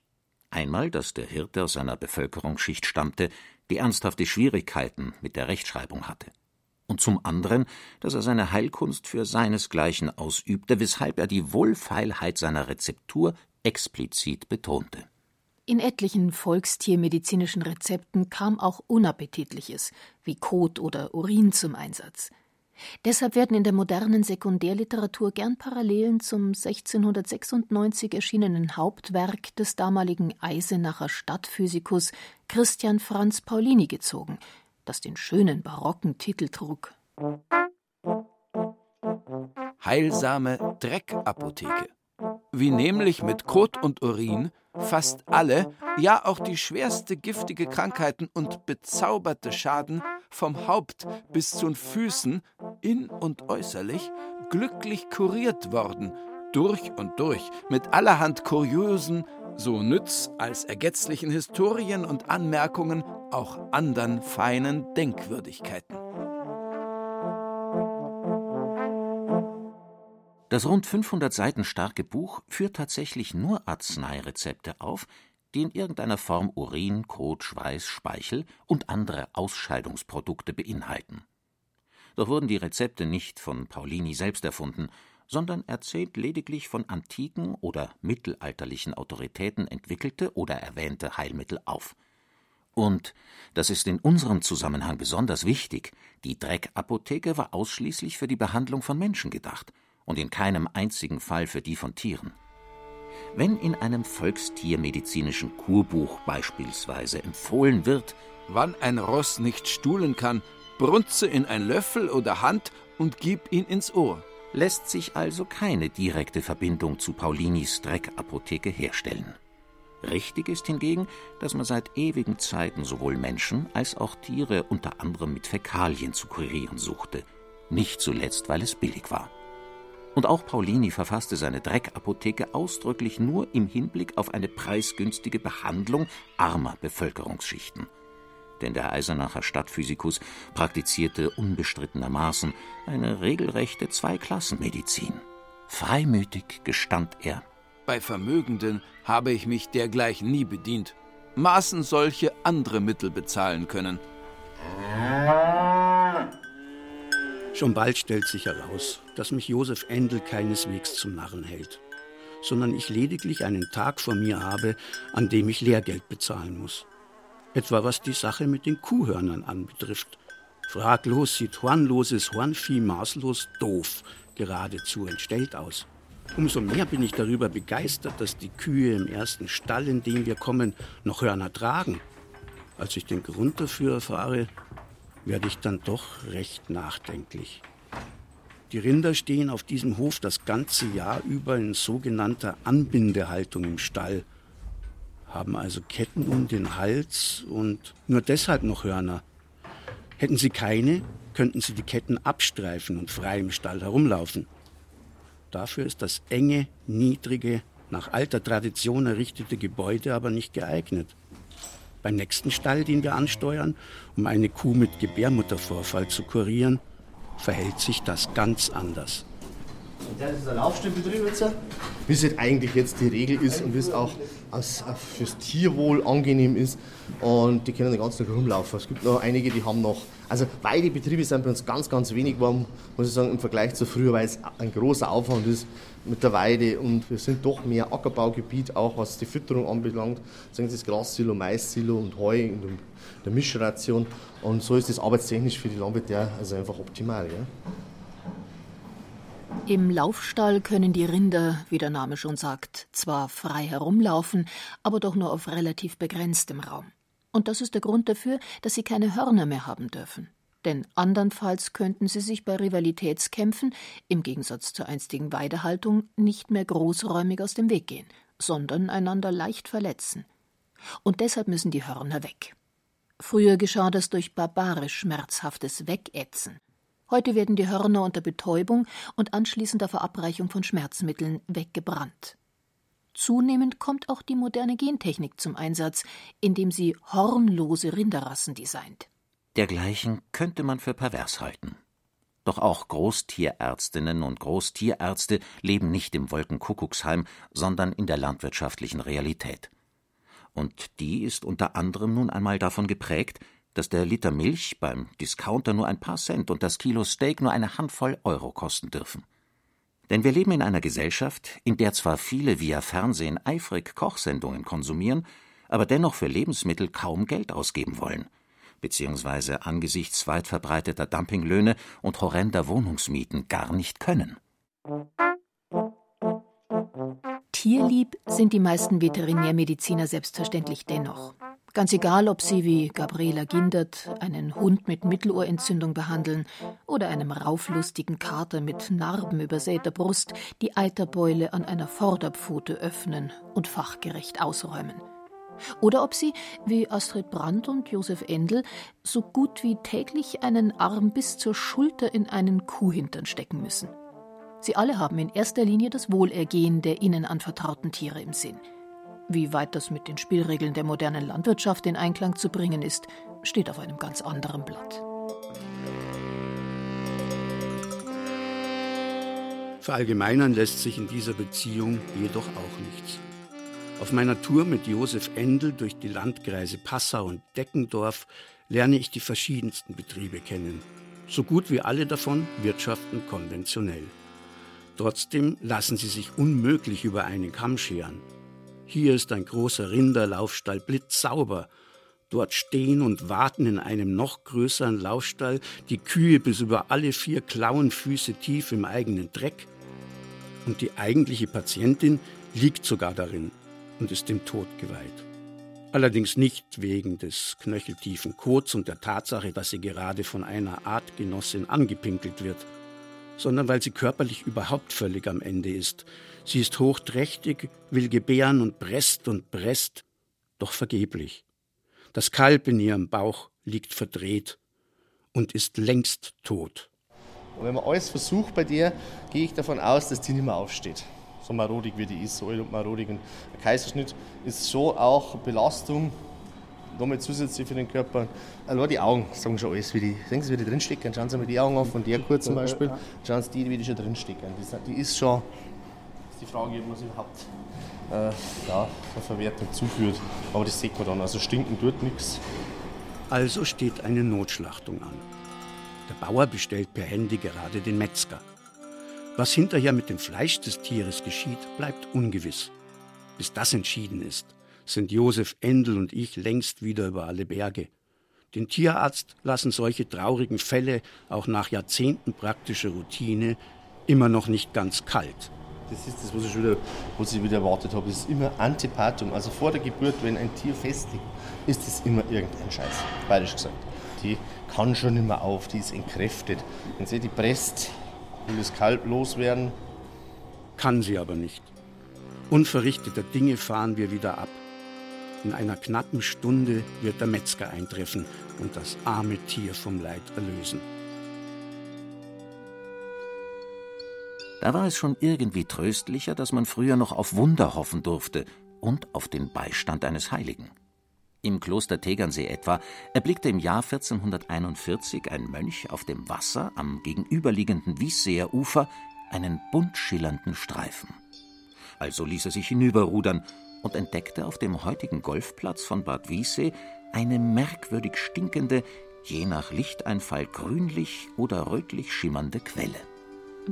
Einmal, dass der Hirte aus einer Bevölkerungsschicht stammte, die ernsthafte Schwierigkeiten mit der Rechtschreibung hatte. Und zum anderen, dass er seine Heilkunst für seinesgleichen ausübte, weshalb er die Wohlfeilheit seiner Rezeptur explizit betonte. In etlichen volkstiermedizinischen Rezepten kam auch Unappetitliches, wie Kot oder Urin zum Einsatz. Deshalb werden in der modernen Sekundärliteratur gern Parallelen zum 1696 erschienenen Hauptwerk des damaligen Eisenacher Stadtphysikus Christian Franz Paulini gezogen, das den schönen barocken Titel trug. Heilsame Dreckapotheke. Wie nämlich mit Kot und Urin fast alle, ja auch die schwerste giftige Krankheiten und bezauberte Schaden vom Haupt bis zu den Füßen, in und äußerlich, glücklich kuriert worden, durch und durch, mit allerhand kuriosen, so nütz als ergetzlichen Historien und Anmerkungen auch andern feinen Denkwürdigkeiten. Das rund 500 Seiten starke Buch führt tatsächlich nur Arzneirezepte auf, die in irgendeiner Form Urin, Kot, Schweiß, Speichel und andere Ausscheidungsprodukte beinhalten. Doch wurden die Rezepte nicht von Paulini selbst erfunden, sondern erzählt lediglich von antiken oder mittelalterlichen Autoritäten entwickelte oder erwähnte Heilmittel auf. Und, das ist in unserem Zusammenhang besonders wichtig, die Dreckapotheke war ausschließlich für die Behandlung von Menschen gedacht – und in keinem einzigen Fall für die von Tieren. Wenn in einem volkstiermedizinischen Kurbuch beispielsweise empfohlen wird, wann ein Ross nicht stuhlen kann, brunze in ein Löffel oder Hand und gib ihn ins Ohr. Lässt sich also keine direkte Verbindung zu Paulinis Dreckapotheke herstellen. Richtig ist hingegen, dass man seit ewigen Zeiten sowohl Menschen als auch Tiere unter anderem mit Fäkalien zu kurieren suchte, nicht zuletzt, weil es billig war. Und auch Paulini verfasste seine Dreckapotheke ausdrücklich nur im Hinblick auf eine preisgünstige Behandlung armer Bevölkerungsschichten. Denn der Eisenacher Stadtphysikus praktizierte unbestrittenermaßen eine regelrechte Zweiklassenmedizin. Freimütig gestand er. Bei Vermögenden habe ich mich dergleichen nie bedient. Maßen solche andere Mittel bezahlen können. Schon bald stellt sich heraus, dass mich Josef Endel keineswegs zum Narren hält, sondern ich lediglich einen Tag vor mir habe, an dem ich Lehrgeld bezahlen muss. Etwa was die Sache mit den Kuhhörnern anbetrifft. Fraglos sieht hornloses Hornvieh maßlos doof, geradezu entstellt aus. Umso mehr bin ich darüber begeistert, dass die Kühe im ersten Stall, in den wir kommen, noch Hörner tragen. Als ich den Grund dafür erfahre, werde ich dann doch recht nachdenklich. Die Rinder stehen auf diesem Hof das ganze Jahr über in sogenannter Anbindehaltung im Stall, haben also Ketten um den Hals und nur deshalb noch Hörner. Hätten sie keine, könnten sie die Ketten abstreifen und frei im Stall herumlaufen. Dafür ist das enge, niedrige, nach alter Tradition errichtete Gebäude aber nicht geeignet. Beim nächsten Stall, den wir ansteuern, um eine Kuh mit Gebärmuttervorfall zu kurieren, verhält sich das ganz anders. Das ist ein Laufstellbetrieb jetzt, wie es eigentlich jetzt die Regel ist und wie es auch als, fürs Tierwohl angenehm ist. Und die können den ganzen Tag rumlaufen. Es gibt noch einige, die haben noch, also Weidebetriebe sind bei uns ganz, ganz wenig geworden, muss ich sagen, im Vergleich zu früher, weil es ein großer Aufwand ist mit der Weide und wir sind doch mehr Ackerbaugebiet, auch was die Fütterung anbelangt. Sagen Sie das Grassilo, Mais-Silo und Heu in der Mischration. Und so ist das arbeitstechnisch für die Landwirte also einfach optimal. Ja? Im Laufstall können die Rinder, wie der Name schon sagt, zwar frei herumlaufen, aber doch nur auf relativ begrenztem Raum. Und das ist der Grund dafür, dass sie keine Hörner mehr haben dürfen. Denn andernfalls könnten sie sich bei Rivalitätskämpfen, im Gegensatz zur einstigen Weidehaltung, nicht mehr großräumig aus dem Weg gehen, sondern einander leicht verletzen. Und deshalb müssen die Hörner weg. Früher geschah das durch barbarisch schmerzhaftes Wegätzen. Heute werden die Hörner unter Betäubung und anschließender Verabreichung von Schmerzmitteln weggebrannt. Zunehmend kommt auch die moderne Gentechnik zum Einsatz, indem sie hornlose Rinderrassen designt. Dergleichen könnte man für pervers halten. Doch auch Großtierärztinnen und Großtierärzte leben nicht im Wolkenkuckucksheim, sondern in der landwirtschaftlichen Realität. Und die ist unter anderem nun einmal davon geprägt, dass der Liter Milch beim Discounter nur ein paar Cent und das Kilo Steak nur eine Handvoll Euro kosten dürfen. Denn wir leben in einer Gesellschaft, in der zwar viele via Fernsehen eifrig Kochsendungen konsumieren, aber dennoch für Lebensmittel kaum Geld ausgeben wollen, beziehungsweise angesichts weit verbreiteter Dumpinglöhne und horrender Wohnungsmieten gar nicht können. Tierlieb sind die meisten Veterinärmediziner selbstverständlich dennoch. Ganz egal, ob sie wie Gabriela Gindert einen Hund mit Mittelohrentzündung behandeln oder einem rauflustigen Kater mit narbenübersäter Brust die Eiterbeule an einer Vorderpfote öffnen und fachgerecht ausräumen. Oder ob sie, wie Astrid Brandt und Josef Endel, so gut wie täglich einen Arm bis zur Schulter in einen Kuhhintern stecken müssen. Sie alle haben in erster Linie das Wohlergehen der ihnen anvertrauten Tiere im Sinn. Wie weit das mit den Spielregeln der modernen Landwirtschaft in Einklang zu bringen ist, steht auf einem ganz anderen Blatt. Verallgemeinern lässt sich in dieser Beziehung jedoch auch nichts. Auf meiner Tour mit Josef Endel durch die Landkreise Passau und Deckendorf lerne ich die verschiedensten Betriebe kennen. So gut wie alle davon wirtschaften konventionell. Trotzdem lassen sie sich unmöglich über einen Kamm scheren. Hier ist ein großer Rinderlaufstall blitzsauber. Dort stehen und warten in einem noch größeren Laufstall die Kühe bis über alle vier Klauenfüße tief im eigenen Dreck. Und die eigentliche Patientin liegt sogar darin und ist dem Tod geweiht. Allerdings nicht wegen des knöcheltiefen Kots und der Tatsache, dass sie gerade von einer Artgenossin angepinkelt wird, sondern weil sie körperlich überhaupt völlig am Ende ist Sie ist hochträchtig, will gebären und presst und presst, doch vergeblich. Das Kalb in ihrem Bauch liegt verdreht und ist längst tot. Und wenn man alles versucht bei dir, gehe ich davon aus, dass die nicht mehr aufsteht. So marodig wie die ist, so alt und marodig. Und der Kaiserschnitt ist schon auch Belastung, nochmal zusätzlich für den Körper. Allein die Augen sagen schon alles, wie die, sehen Sie, wie die drinstecken. Schauen Sie mal die Augen an, von der kurz zum Beispiel. Schauen Sie die, wie die schon drinstecken. Die ist schon die Frage, was überhaupt äh, ja, eine Verwertung zuführt. Aber das sieht man dann. Also stinken tut nichts. Also steht eine Notschlachtung an. Der Bauer bestellt per Handy gerade den Metzger. Was hinterher mit dem Fleisch des Tieres geschieht, bleibt ungewiss. Bis das entschieden ist, sind Josef Endel und ich längst wieder über alle Berge. Den Tierarzt lassen solche traurigen Fälle auch nach Jahrzehnten praktischer Routine immer noch nicht ganz kalt. Das ist das, was ich wieder, was ich wieder erwartet habe. Das ist immer Antipatum. Also vor der Geburt, wenn ein Tier festliegt, ist das immer irgendein Scheiß. Bayerisch gesagt. Die kann schon mehr auf, die ist entkräftet. Wenn sie die presst, will das Kalb loswerden. Kann sie aber nicht. Unverrichteter Dinge fahren wir wieder ab. In einer knappen Stunde wird der Metzger eintreffen und das arme Tier vom Leid erlösen. Da war es schon irgendwie tröstlicher, dass man früher noch auf Wunder hoffen durfte und auf den Beistand eines Heiligen. Im Kloster Tegernsee etwa erblickte im Jahr 1441 ein Mönch auf dem Wasser am gegenüberliegenden Wiesseer Ufer einen bunt schillernden Streifen. Also ließ er sich hinüberrudern und entdeckte auf dem heutigen Golfplatz von Bad Wiessee eine merkwürdig stinkende, je nach Lichteinfall grünlich oder rötlich schimmernde Quelle.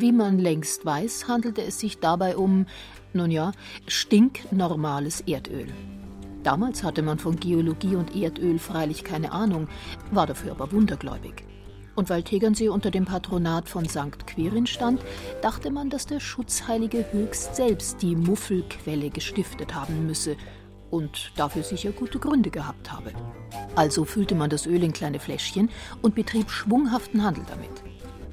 Wie man längst weiß, handelte es sich dabei um, nun ja, stinknormales Erdöl. Damals hatte man von Geologie und Erdöl freilich keine Ahnung, war dafür aber wundergläubig. Und weil Tegernsee unter dem Patronat von St. Quirin stand, dachte man, dass der Schutzheilige höchst selbst die Muffelquelle gestiftet haben müsse und dafür sicher gute Gründe gehabt habe. Also füllte man das Öl in kleine Fläschchen und betrieb schwunghaften Handel damit.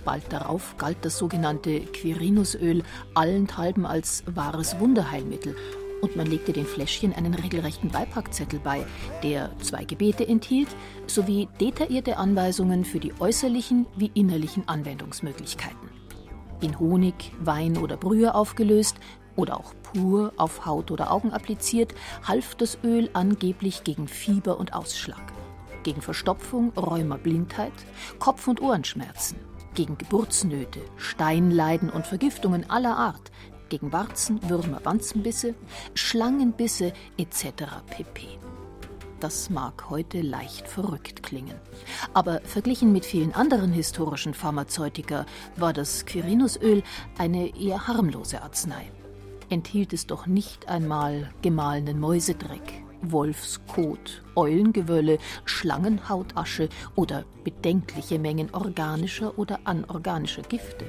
Bald darauf galt das sogenannte Quirinusöl allenthalben als wahres Wunderheilmittel und man legte den Fläschchen einen regelrechten Beipackzettel bei, der zwei Gebete enthielt, sowie detaillierte Anweisungen für die äußerlichen wie innerlichen Anwendungsmöglichkeiten. In Honig, Wein oder Brühe aufgelöst oder auch pur auf Haut oder Augen appliziert, half das Öl angeblich gegen Fieber und Ausschlag, gegen Verstopfung, Rheuma, Blindheit, Kopf- und Ohrenschmerzen, gegen Geburtsnöte, Steinleiden und Vergiftungen aller Art, gegen Warzen, Würmer, Wanzenbisse, Schlangenbisse etc. pp. Das mag heute leicht verrückt klingen. Aber verglichen mit vielen anderen historischen Pharmazeutika war das Quirinusöl eine eher harmlose Arznei. Enthielt es doch nicht einmal gemahlenen Mäusedreck, Wolfskot, Eulengewölle, Schlangenhautasche oder bedenkliche Mengen organischer oder anorganischer Gifte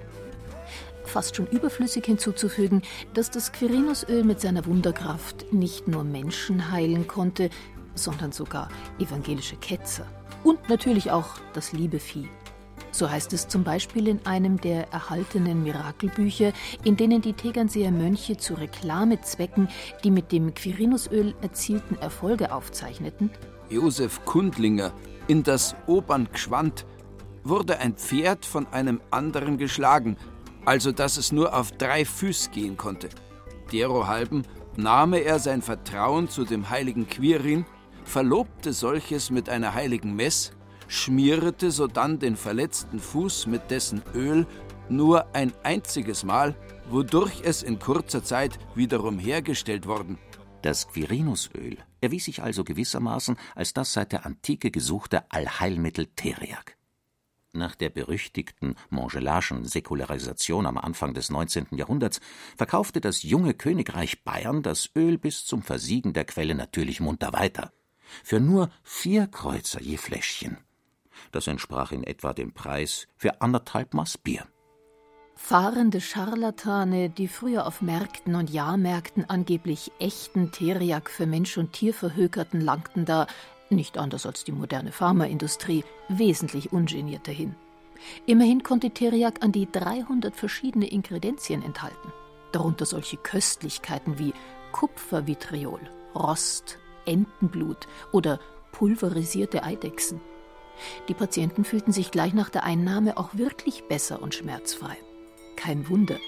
fast schon überflüssig hinzuzufügen, dass das Quirinusöl mit seiner Wunderkraft nicht nur Menschen heilen konnte, sondern sogar evangelische Ketzer. Und natürlich auch das liebe Vieh. So heißt es zum Beispiel in einem der erhaltenen Mirakelbücher, in denen die Tegernseer Mönche zu Reklamezwecken die mit dem Quirinusöl erzielten Erfolge aufzeichneten. Josef Kundlinger in das Obern Gschwand wurde ein Pferd von einem anderen geschlagen, also dass es nur auf drei Füß gehen konnte. Derohalben nahme er sein Vertrauen zu dem heiligen Quirin, verlobte solches mit einer heiligen Mess, schmierete sodann den verletzten Fuß mit dessen Öl nur ein einziges Mal, wodurch es in kurzer Zeit wiederum hergestellt worden. Das Quirinusöl erwies sich also gewissermaßen als das seit der Antike gesuchte Allheilmittel Teriak. Nach der berüchtigten Montgelas'schen Säkularisation am Anfang des 19. Jahrhunderts verkaufte das junge Königreich Bayern das Öl bis zum Versiegen der Quelle natürlich munter weiter. Für nur vier Kreuzer je Fläschchen. Das entsprach in etwa dem Preis für anderthalb Maß Bier. Fahrende Scharlatane, die früher auf Märkten und Jahrmärkten angeblich echten Teriak für Mensch und Tier verhökerten, langten da nicht anders als die moderne Pharmaindustrie, wesentlich ungenierter hin. Immerhin konnte Teriak an die 300 verschiedene Ingredienzien enthalten, darunter solche Köstlichkeiten wie Kupfervitriol, Rost, Entenblut oder pulverisierte Eidechsen. Die Patienten fühlten sich gleich nach der Einnahme auch wirklich besser und schmerzfrei. Kein Wunder,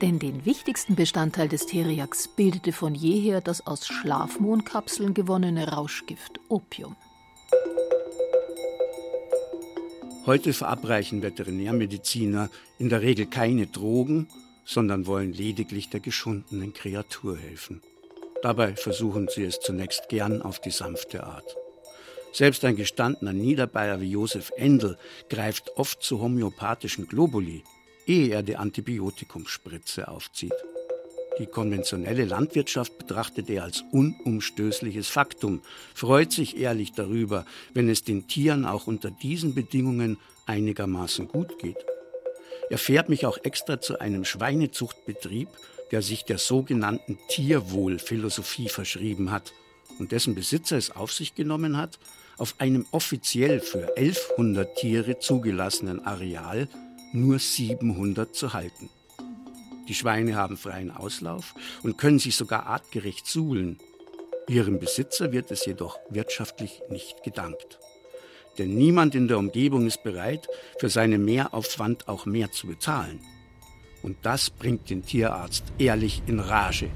denn den wichtigsten Bestandteil des Teriaks bildete von jeher das aus Schlafmohnkapseln gewonnene Rauschgift Opium. Heute verabreichen Veterinärmediziner in der Regel keine Drogen, sondern wollen lediglich der geschundenen Kreatur helfen. Dabei versuchen sie es zunächst gern auf die sanfte Art. Selbst ein gestandener Niederbayer wie Josef Endel greift oft zu homöopathischen Globuli, ehe er die Antibiotikumspritze aufzieht. Die konventionelle Landwirtschaft betrachtet er als unumstößliches Faktum, freut sich ehrlich darüber, wenn es den Tieren auch unter diesen Bedingungen einigermaßen gut geht. Er fährt mich auch extra zu einem Schweinezuchtbetrieb, der sich der sogenannten Tierwohlphilosophie verschrieben hat und dessen Besitzer es auf sich genommen hat, auf einem offiziell für 1100 Tiere zugelassenen Areal nur 700 zu halten. Die Schweine haben freien Auslauf und können sich sogar artgerecht suhlen. Ihrem Besitzer wird es jedoch wirtschaftlich nicht gedankt. Denn niemand in der Umgebung ist bereit, für seinen Mehraufwand auch mehr zu bezahlen. Und das bringt den Tierarzt ehrlich in Rage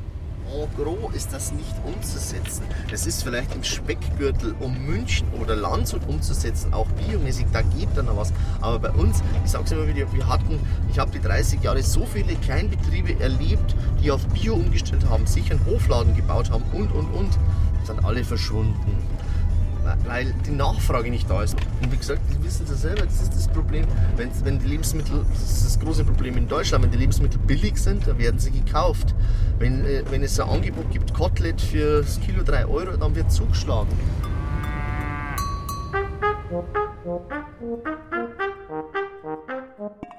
en gros ist das nicht umzusetzen. Das ist vielleicht im Speckgürtel um München oder Landshut umzusetzen, auch biomäßig, da geht dann noch was. Aber bei uns, ich sage es immer wieder, wir hatten, ich habe die 30 Jahre so viele Kleinbetriebe erlebt, die auf Bio umgestellt haben, sich einen Hofladen gebaut haben und, und, und, sind alle verschwunden weil die Nachfrage nicht da ist. Und wie gesagt, Sie wissen es selber, das ist das Problem, wenn, wenn die Lebensmittel, das ist das große Problem in Deutschland, wenn die Lebensmittel billig sind, dann werden sie gekauft. Wenn, äh, wenn es ein Angebot gibt, Kotelett für das Kilo 3 Euro, dann wird zugeschlagen.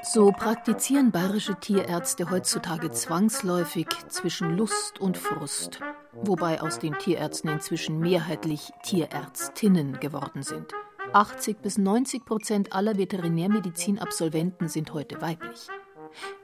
So praktizieren bayerische Tierärzte heutzutage zwangsläufig zwischen Lust und Frust wobei aus den Tierärzten inzwischen mehrheitlich Tierärztinnen geworden sind. 80 bis 90 Prozent aller Veterinärmedizinabsolventen sind heute weiblich.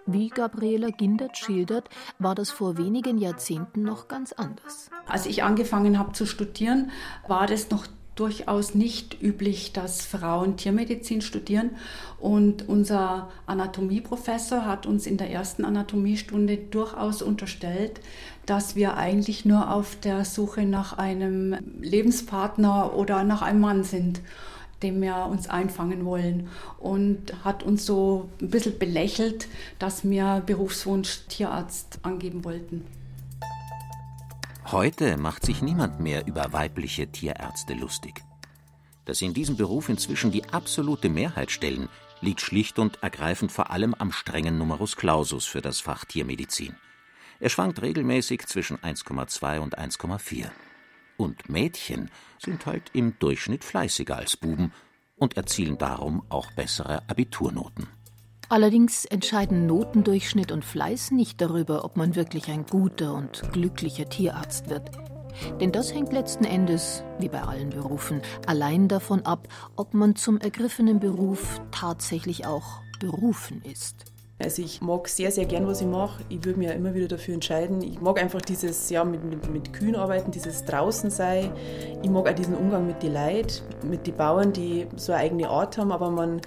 Wie Gabriela Gindert schildert, war das vor wenigen Jahrzehnten noch ganz anders. Als ich angefangen habe zu studieren, war das noch durchaus nicht üblich, dass Frauen Tiermedizin studieren. Und unser Anatomieprofessor hat uns in der ersten Anatomiestunde durchaus unterstellt, dass wir eigentlich nur auf der Suche nach einem Lebenspartner oder nach einem Mann sind dem wir uns einfangen wollen und hat uns so ein bisschen belächelt, dass wir Berufswunsch Tierarzt angeben wollten. Heute macht sich niemand mehr über weibliche Tierärzte lustig. Dass sie in diesem Beruf inzwischen die absolute Mehrheit stellen, liegt schlicht und ergreifend vor allem am strengen Numerus Clausus für das Fach Tiermedizin. Er schwankt regelmäßig zwischen 1,2 und 1,4. Und Mädchen sind halt im Durchschnitt fleißiger als Buben und erzielen darum auch bessere Abiturnoten. Allerdings entscheiden Notendurchschnitt und Fleiß nicht darüber, ob man wirklich ein guter und glücklicher Tierarzt wird. Denn das hängt letzten Endes, wie bei allen Berufen, allein davon ab, ob man zum ergriffenen Beruf tatsächlich auch berufen ist. Also ich mag sehr, sehr gern, was ich mache. Ich würde mich ja immer wieder dafür entscheiden. Ich mag einfach dieses, ja, mit, mit, mit Kühen arbeiten, dieses draußen sein. Ich mag auch diesen Umgang mit den Leuten, mit den Bauern, die so eine eigene Art haben, aber man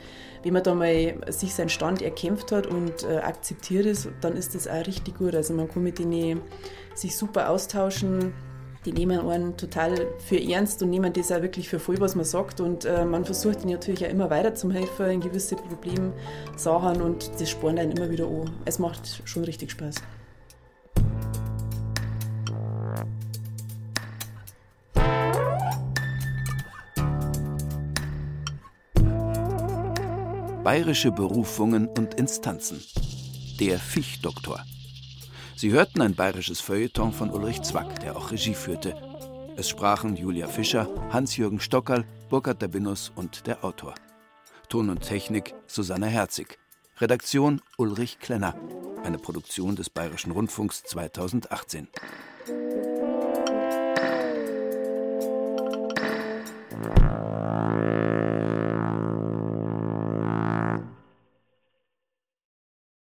wenn man da mal sich seinen Stand erkämpft hat und äh, akzeptiert ist, dann ist das auch richtig gut. Also man kann mit denen sich super austauschen. Die nehmen einen total für ernst und nehmen das auch wirklich für voll, was man sagt. Und äh, man versucht ihnen natürlich auch immer weiter zu helfen in gewisse Problemsachen und das spornt einen immer wieder an. Es macht schon richtig Spaß. Bayerische Berufungen und Instanzen. Der Fischdoktor. Sie hörten ein bayerisches Feuilleton von Ulrich Zwack, der auch Regie führte. Es sprachen Julia Fischer, Hans-Jürgen Stockerl, Burkhard Dabinus und der Autor. Ton und Technik Susanne Herzig. Redaktion Ulrich Klenner. Eine Produktion des Bayerischen Rundfunks 2018.